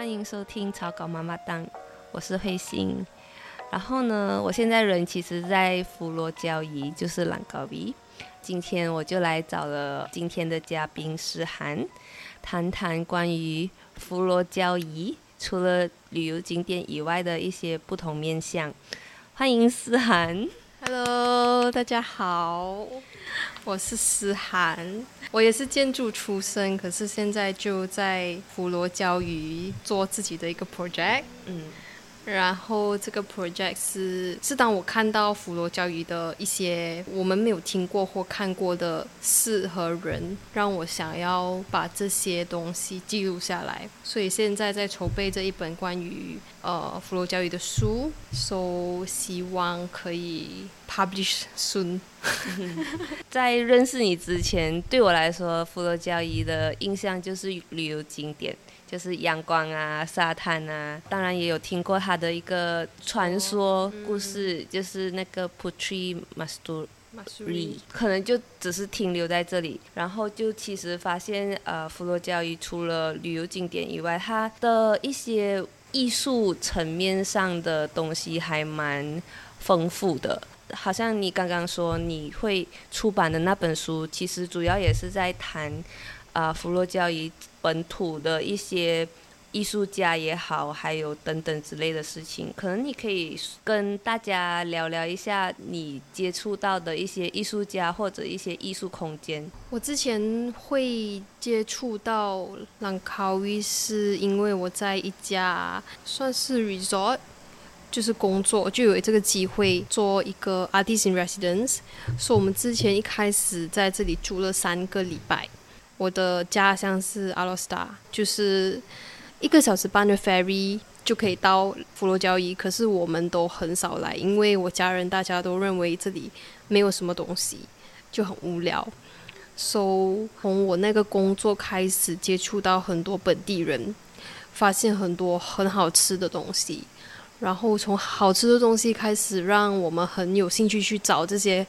欢迎收听草稿妈妈档，我是慧心。然后呢，我现在人其实，在佛罗交易，就是兰高比。今天我就来找了今天的嘉宾诗涵，谈谈关于佛罗交易除了旅游景点以外的一些不同面向。欢迎思涵。Hello，大家好，我是思涵，我也是建筑出身，可是现在就在佛罗教育做自己的一个 project。嗯然后这个 project 是是当我看到佛罗教育的一些我们没有听过或看过的事和人，让我想要把这些东西记录下来。所以现在在筹备这一本关于呃佛罗教育的书，so 希望可以 publish soon。在认识你之前，对我来说，佛罗交易的印象就是旅游景点，就是阳光啊、沙滩啊。当然也有听过他的一个传说故事，就是那个 Putri Masturi，可能就只是停留在这里。然后就其实发现，呃，佛罗交易除了旅游景点以外，它的一些艺术层面上的东西还蛮丰富的。好像你刚刚说你会出版的那本书，其实主要也是在谈，啊、佛罗交易本土的一些艺术家也好，还有等等之类的事情。可能你可以跟大家聊聊一下你接触到的一些艺术家或者一些艺术空间。我之前会接触到兰卡威，是因为我在一家算是 resort，就是工作，就有这个机会做一个 artist in residence。所以我们之前一开始在这里住了三个礼拜。我的家乡是阿罗斯达，就是一个小时半的 ferry 就可以到佛罗交易，可是我们都很少来，因为我家人大家都认为这里没有什么东西，就很无聊。so 从我那个工作开始接触到很多本地人，发现很多很好吃的东西，然后从好吃的东西开始，让我们很有兴趣去找这些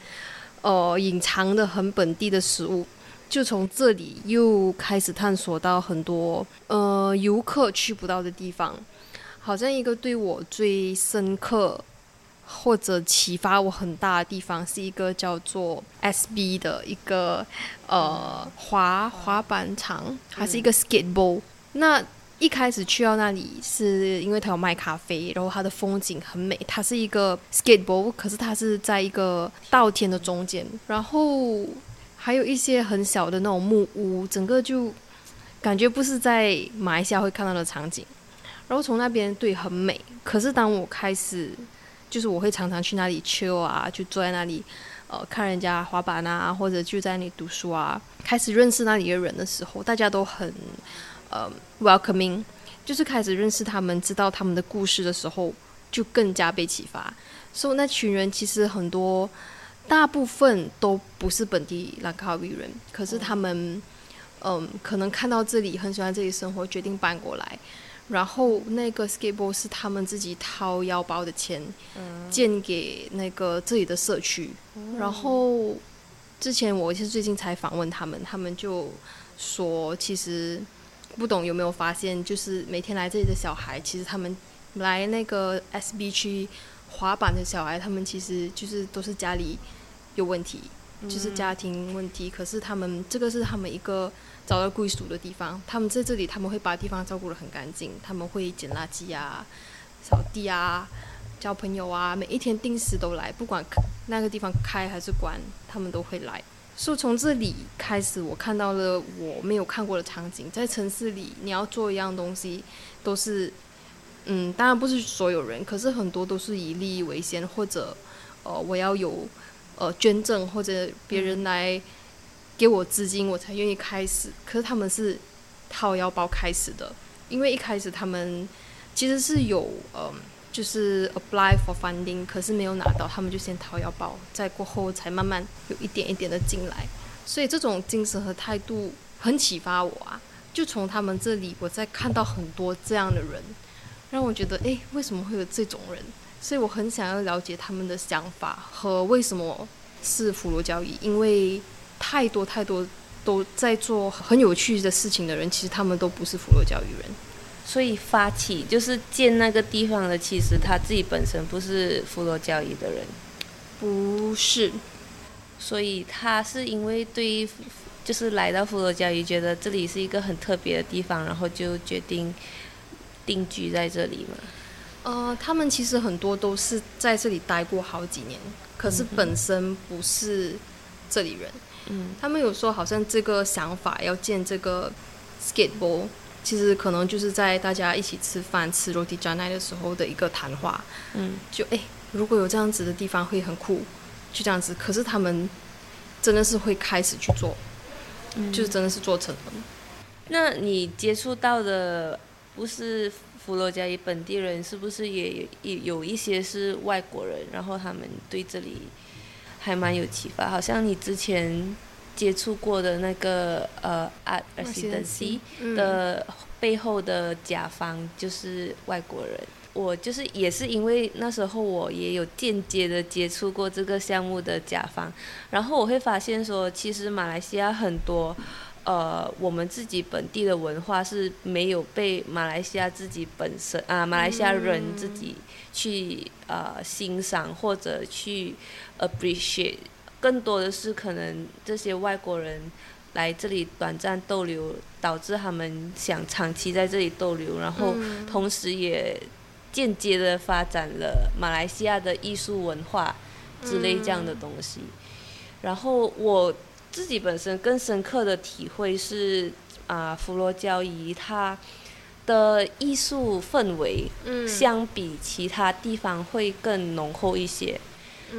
呃隐藏的很本地的食物。就从这里又开始探索到很多呃游客去不到的地方，好像一个对我最深刻或者启发我很大的地方，是一个叫做 SB 的一个呃滑滑板场，还是一个 skateboard。那一开始去到那里，是因为它有卖咖啡，然后它的风景很美。它是一个 skateboard，可是它是在一个稻田的中间，然后还有一些很小的那种木屋，整个就感觉不是在马来西亚会看到的场景。然后从那边对很美，可是当我开始就是我会常常去那里 chill 啊，就坐在那里，呃，看人家滑板啊，或者就在那里读书啊。开始认识那里的人的时候，大家都很呃 welcoming，就是开始认识他们，知道他们的故事的时候，就更加被启发。所以那群人其实很多，大部分都不是本地兰卡威人，可是他们嗯，可能看到这里很喜欢这里生活，决定搬过来。然后那个 skateboard 是他们自己掏腰包的钱建给那个这里的社区。然后之前我是最近才访问他们，他们就说，其实不懂有没有发现，就是每天来这里的小孩，其实他们来那个 SB 区滑板的小孩，他们其实就是都是家里有问题，就是家庭问题。可是他们这个是他们一个找到归属的地方，他们在这里他们会把地方照顾得很干净，他们会捡垃圾啊、扫地啊、交朋友啊，每一天定时都来，不管那个地方开还是关，他们都会来。所以从这里开始，我看到了我没有看过的场景。在城市里，你要做一样东西，都是，嗯，当然不是所有人，可是很多都是以利益为先，或者，呃，我要有，呃，捐赠或者别人来给我资金，我才愿意开始。可是他们是掏腰包开始的，因为一开始他们其实是有，嗯、就是 apply for funding，可是没有拿到，他们就先掏腰包，再过后才慢慢有一点一点的进来。所以这种精神和态度很启发我啊！就从他们这里，我在看到很多这样的人，让我觉得，诶，为什么会有这种人？所以我很想要了解他们的想法和为什么是佛罗交易，因为太多太多都在做很有趣的事情的人，其实他们都不是佛罗交易人。所以发起就是建那个地方的，其实他自己本身不是佛罗交易的人，不是，所以他是因为对，就是来到佛罗交易，觉得这里是一个很特别的地方，然后就决定定居在这里嘛。呃，他们其实很多都是在这里待过好几年，可是本身不是这里人。嗯，他们有说好像这个想法要建这个 skateboard。其实可能就是在大家一起吃饭吃 roti canai 的时候的一个谈话，嗯，就哎，如果有这样子的地方会很酷，就这样子。可是他们真的是会开始去做，就是真的是做成了。那你接触到的不是佛罗加伊本地人，是不是也也有一些是外国人？然后他们对这里还蛮有启发，好像你之前。接触过的那个呃，art residency 的背后的甲方就是外国人。我就是也是因为那时候我也有间接的接触过这个项目的甲方，然后我会发现说，其实马来西亚很多呃我们自己本地的文化是没有被马来西亚自己本身啊马来西亚人自己去呃欣赏或者去 appreciate。更多的是可能这些外国人来这里短暂逗留，导致他们想长期在这里逗留，然后同时也间接的发展了马来西亚的艺术文化之类这样的东西。然后我自己本身更深刻的体会是啊，佛罗交易它的艺术氛围相比其他地方会更浓厚一些。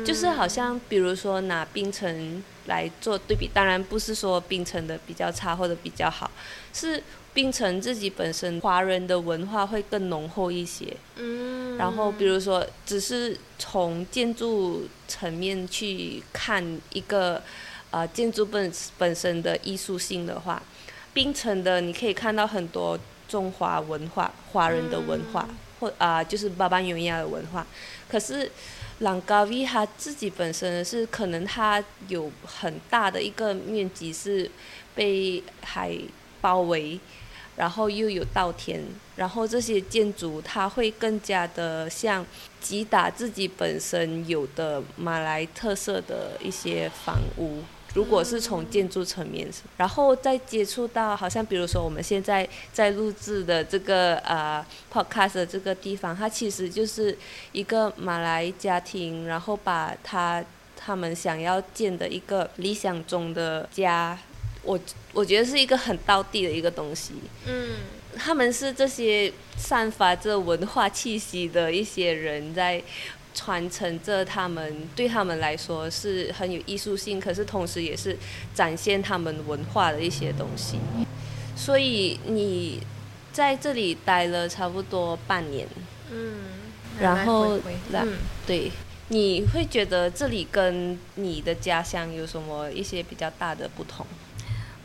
就是好像，比如说拿冰城来做对比，当然不是说冰城的比较差或者比较好，是冰城自己本身华人的文化会更浓厚一些。嗯。然后比如说，只是从建筑层面去看一个呃建筑本本身的艺术性的话，冰城的你可以看到很多中华文化、华人的文化，或啊就是巴巴纽亚的文化，可是。朗高维他自己本身是可能他有很大的一个面积是被海包围，然后又有稻田，然后这些建筑它会更加的像击打自己本身有的马来特色的一些房屋。如果是从建筑层面，然后再接触到，好像比如说我们现在在录制的这个呃 podcast 的这个地方，它其实就是一个马来家庭，然后把他他们想要建的一个理想中的家，我我觉得是一个很道地的一个东西。嗯，他们是这些散发着文化气息的一些人在。传承着他们对他们来说是很有艺术性，可是同时也是展现他们文化的一些东西。所以你在这里待了差不多半年，嗯，然后来对，你会觉得这里跟你的家乡有什么一些比较大的不同？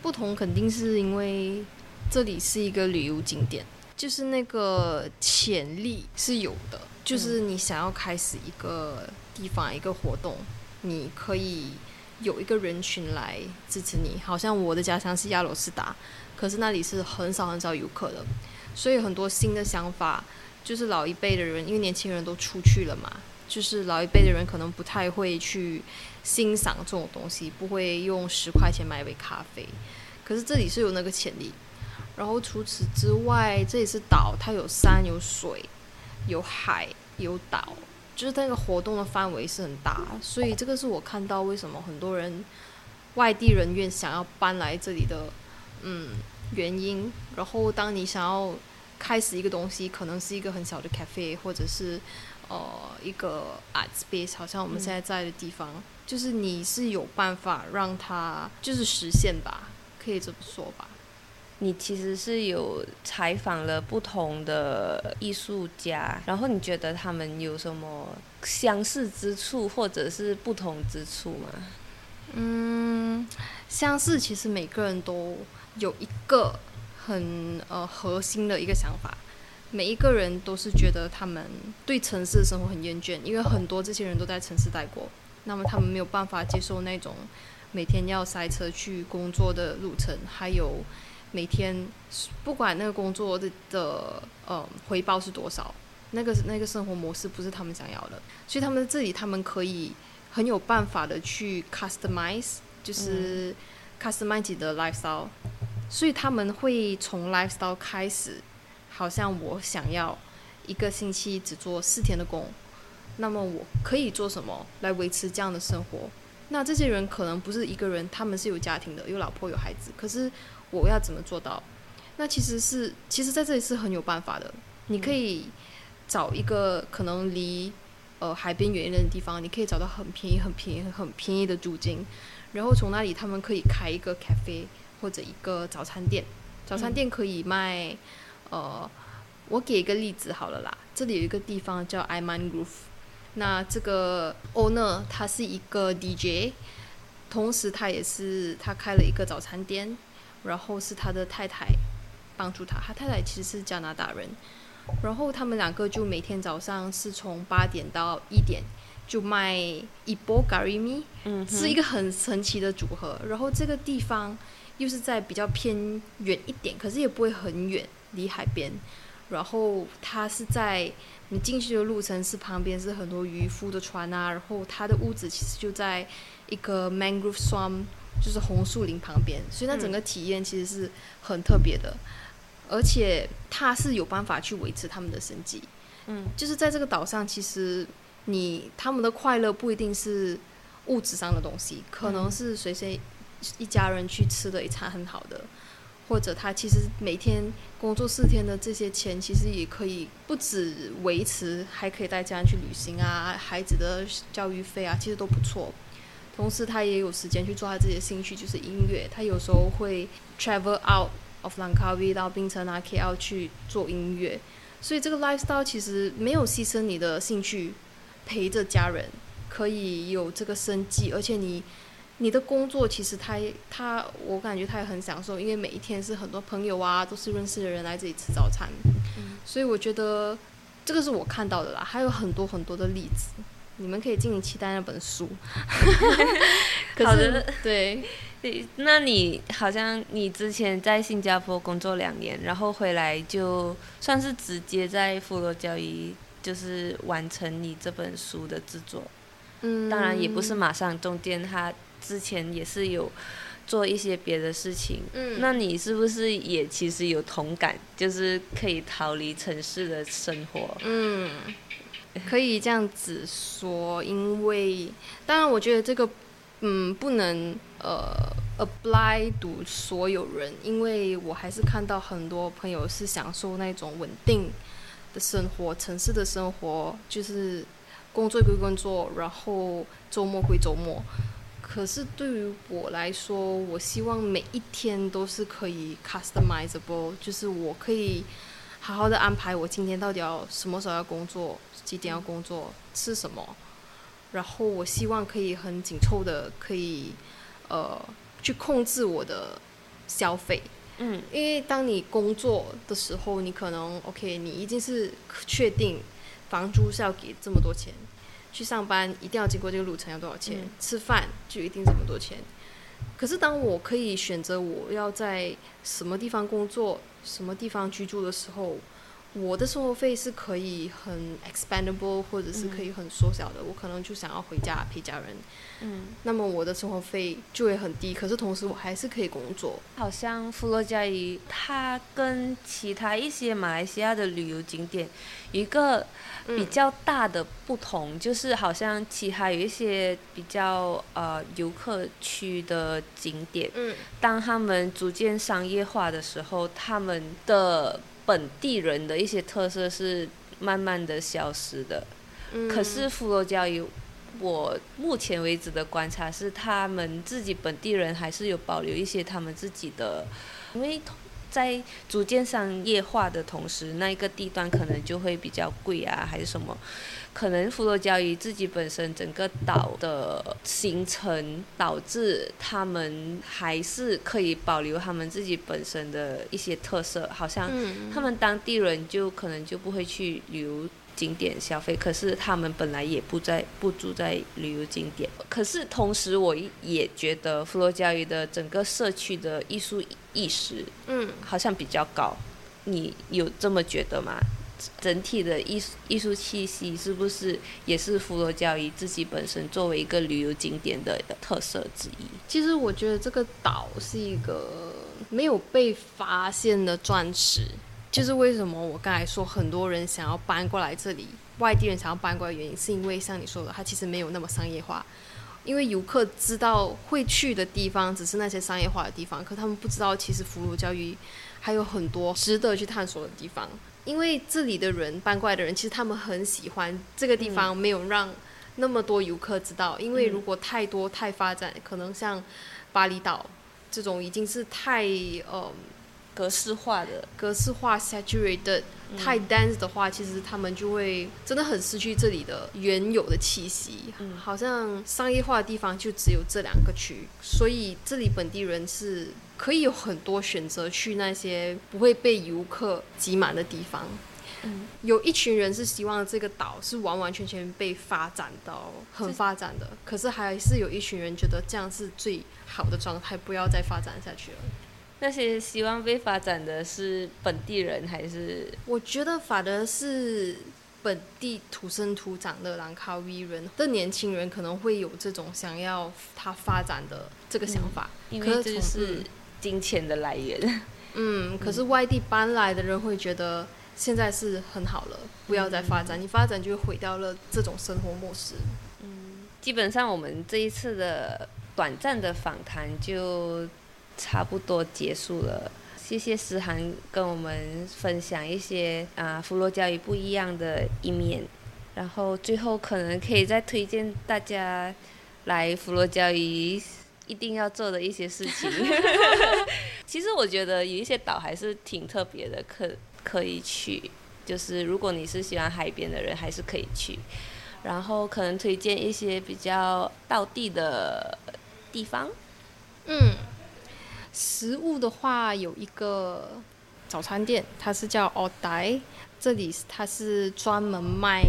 不同肯定是因为这里是一个旅游景点，就是那个潜力是有的。就是你想要开始一个地方一个活动，你可以有一个人群来支持你。好像我的家乡是亚罗斯达，可是那里是很少很少游客的，所以很多新的想法，就是老一辈的人，因为年轻人都出去了嘛，就是老一辈的人可能不太会去欣赏这种东西，不会用十块钱买一杯咖啡。可是这里是有那个潜力，然后除此之外，这里是岛，它有山有水。有海有岛，就是那个活动的范围是很大，所以这个是我看到为什么很多人外地人愿意想要搬来这里的嗯原因。然后当你想要开始一个东西，可能是一个很小的 cafe，或者是呃一个 art space，好像我们现在在的地方，就是你是有办法让它就是实现吧，可以这么说吧。你其实是有采访了不同的艺术家，然后你觉得他们有什么相似之处，或者是不同之处吗？嗯，相似其实每个人都有一个很呃核心的一个想法，每一个人都是觉得他们对城市的生活很厌倦，因为很多这些人都在城市待过，那么他们没有办法接受那种每天要塞车去工作的路程，还有。每天不管那个工作的的呃回报是多少，那个那个生活模式不是他们想要的，所以他们这里他们可以很有办法的去 customize，就是 customize 的 lifestyle，所以他们会从 lifestyle 开始，好像我想要一个星期只做四天的工，那么我可以做什么来维持这样的生活？那这些人可能不是一个人，他们是有家庭的，有老婆有孩子，可是我要怎么做到？那其实是，其实在这里是很有办法的。你可以找一个可能离呃海边远一点的地方，你可以找到很便宜、很便宜、很便宜的租金，然后从那里他们可以开一个 cafe 或者一个早餐店。早餐店可以卖，呃，我给一个例子好了啦，这里有一个地方叫 Iman Groove。那这个 owner 他是一个 DJ，同时他也是他开了一个早餐店，然后是他的太太帮助他，他太太其实是加拿大人，然后他们两个就每天早上是从八点到一点就卖一波 garimi，嗯，是一个很神奇的组合。然后这个地方又是在比较偏远一点，可是也不会很远，离海边。然后它是在你进去的路程是旁边是很多渔夫的船啊，然后它的屋子其实就在一个 mangrove swamp，就是红树林旁边，所以那整个体验其实是很特别的，而且它是有办法去维持他们的生计。嗯，就是在这个岛上，其实你他们的快乐不一定是物质上的东西，可能是随随一家人去吃的一餐很好的。或者他其实每天工作四天的这些钱，其实也可以不止维持，还可以带家人去旅行啊，孩子的教育费啊，其实都不错。同时他也有时间去做他自己的兴趣，就是音乐。他有时候会 travel out of Langkawi 到槟城啊 KL 去做音乐。所以这个 lifestyle 其实没有牺牲你的兴趣，陪着家人，可以有这个生计，而且你。你的工作其实他他，我感觉他也很享受，因为每一天是很多朋友啊，都是认识的人来这里吃早餐，所以我觉得这个是我看到的啦，还有很多很多的例子，你们可以敬请期待那本书。可是，对，那你好像你之前在新加坡工作两年，然后回来就算是直接在富罗交易就是完成你这本书的制作，嗯，当然也不是马上中间他。之前也是有做一些别的事情，嗯，那你是不是也其实有同感，就是可以逃离城市的生活？嗯，可以这样子说，因为当然我觉得这个，嗯，不能呃 apply 读所有人，因为我还是看到很多朋友是享受那种稳定的生活，城市的生活就是工作归工作，然后周末归周末。可是对于我来说，我希望每一天都是可以 customizable，就是我可以好好的安排我今天到底要什么时候要工作，几点要工作，吃什么，然后我希望可以很紧凑的可以呃去控制我的消费，嗯，因为当你工作的时候，你可能 OK，你已经是确定房租是要给这么多钱。去上班一定要经过这个路程要多少钱？吃饭就一定这么多钱。可是当我可以选择我要在什么地方工作、什么地方居住的时候。我的生活费是可以很 expandable，或者是可以很缩小的。我可能就想要回家陪家人，嗯，那么我的生活费就会很低。可是同时我还是可以工作。好像富洛加伊，它跟其他一些马来西亚的旅游景点一个比较大的不同，就是好像其他有一些比较呃游客区的景点，嗯，当他们逐渐商业化的时候，他们的本地人的一些特色是慢慢的消失的，可是佛罗教育，我目前为止的观察是，他们自己本地人还是有保留一些他们自己的，因为。在逐渐商业化的同时，那一个地段可能就会比较贵啊，还是什么？可能佛罗交易自己本身整个岛的形成，导致他们还是可以保留他们自己本身的一些特色。好像他们当地人就可能就不会去旅游景点消费，可是他们本来也不在不住在旅游景点。可是同时，我也觉得佛罗交易的整个社区的艺术意识，嗯，好像比较高。你有这么觉得吗？整体的艺术艺术气息是不是也是佛罗教育自己本身作为一个旅游景点的特色之一？其实我觉得这个岛是一个没有被发现的钻石。就是为什么我刚才说很多人想要搬过来这里，外地人想要搬过来，原因是因为像你说的，它其实没有那么商业化。因为游客知道会去的地方只是那些商业化的地方，可他们不知道其实佛罗交易还有很多值得去探索的地方。因为这里的人搬过来的人，其实他们很喜欢这个地方，没有让那么多游客知道。因为如果太多太发展，可能像巴厘岛这种已经是太呃。格式化的格式化 saturated 太 dense 的话，其实他们就会真的很失去这里的原有的气息。嗯，好像商业化的地方就只有这两个区，所以这里本地人是可以有很多选择去那些不会被游客挤满的地方。嗯，有一群人是希望这个岛是完完全全被发展到很发展的，可是还是有一群人觉得这样是最好的状态，不要再发展下去了。那些希望被发展的是本地人还是？我觉得反而是本地土生土长的兰卡威人的年轻人可能会有这种想要他发展的这个想法，因为这是金钱的来源。嗯，可是外地搬来的人会觉得现在是很好了，不要再发展，你发展就会毁掉了这种生活模式。嗯，基本上我们这一次的短暂的访谈就。差不多结束了，谢谢思涵跟我们分享一些啊佛罗交易不一样的一面，然后最后可能可以再推荐大家来佛罗交易一定要做的一些事情。其实我觉得有一些岛还是挺特别的，可可以去，就是如果你是喜欢海边的人，还是可以去。然后可能推荐一些比较道地的地方，嗯。食物的话，有一个早餐店，它是叫 o d a i 这里它是专门卖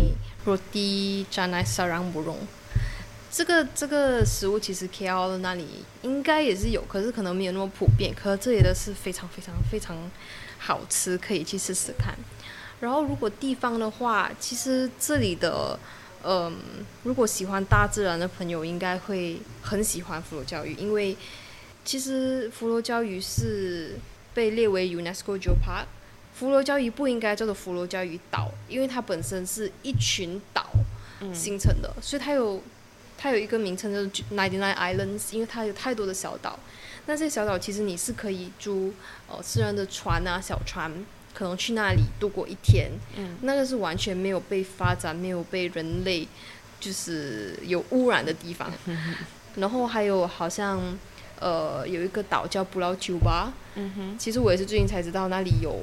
roti janai sarang burung。这个这个食物其实 KL 那里应该也是有，可是可能没有那么普遍。可这里的是非常非常非常好吃，可以去试试看。然后如果地方的话，其实这里的，嗯，如果喜欢大自然的朋友，应该会很喜欢佛罗教育，因为。其实，佛罗礁鱼是被列为 UNESCO Geopark。佛罗礁鱼不应该叫做佛罗礁鱼岛，因为它本身是一群岛形成的，所以它有它有一个名称叫做 Ninety Nine Islands，因为它有太多的小岛。那这些小岛其实你是可以租呃私人的船啊小船，可能去那里度过一天。嗯，那个是完全没有被发展、没有被人类就是有污染的地方。然后还有好像。呃，有一个岛叫布劳酒吧。嗯哼。其实我也是最近才知道，那里有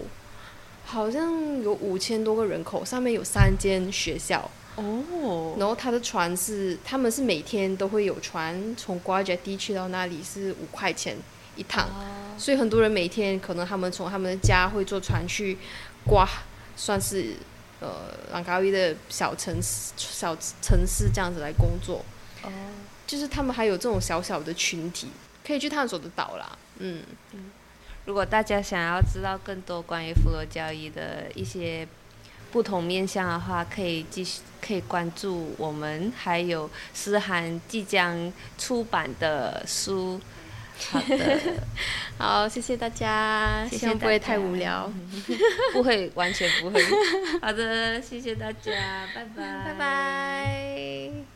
好像有五千多个人口，上面有三间学校。哦。然后他的船是，他们是每天都会有船从瓜杰地去到那里，是五块钱一趟。哦。所以很多人每天可能他们从他们的家会坐船去瓜，算是呃朗高伊的小城市、小城市这样子来工作。哦。就是他们还有这种小小的群体。可以去探索的岛啦，嗯嗯。如果大家想要知道更多关于佛罗交易的一些不同面向的话，可以继续可以关注我们，还有思涵即将出版的书。好的，好，谢谢大家，希望不会太无聊，不会，完全不会。好的，谢谢大家，拜拜，拜拜。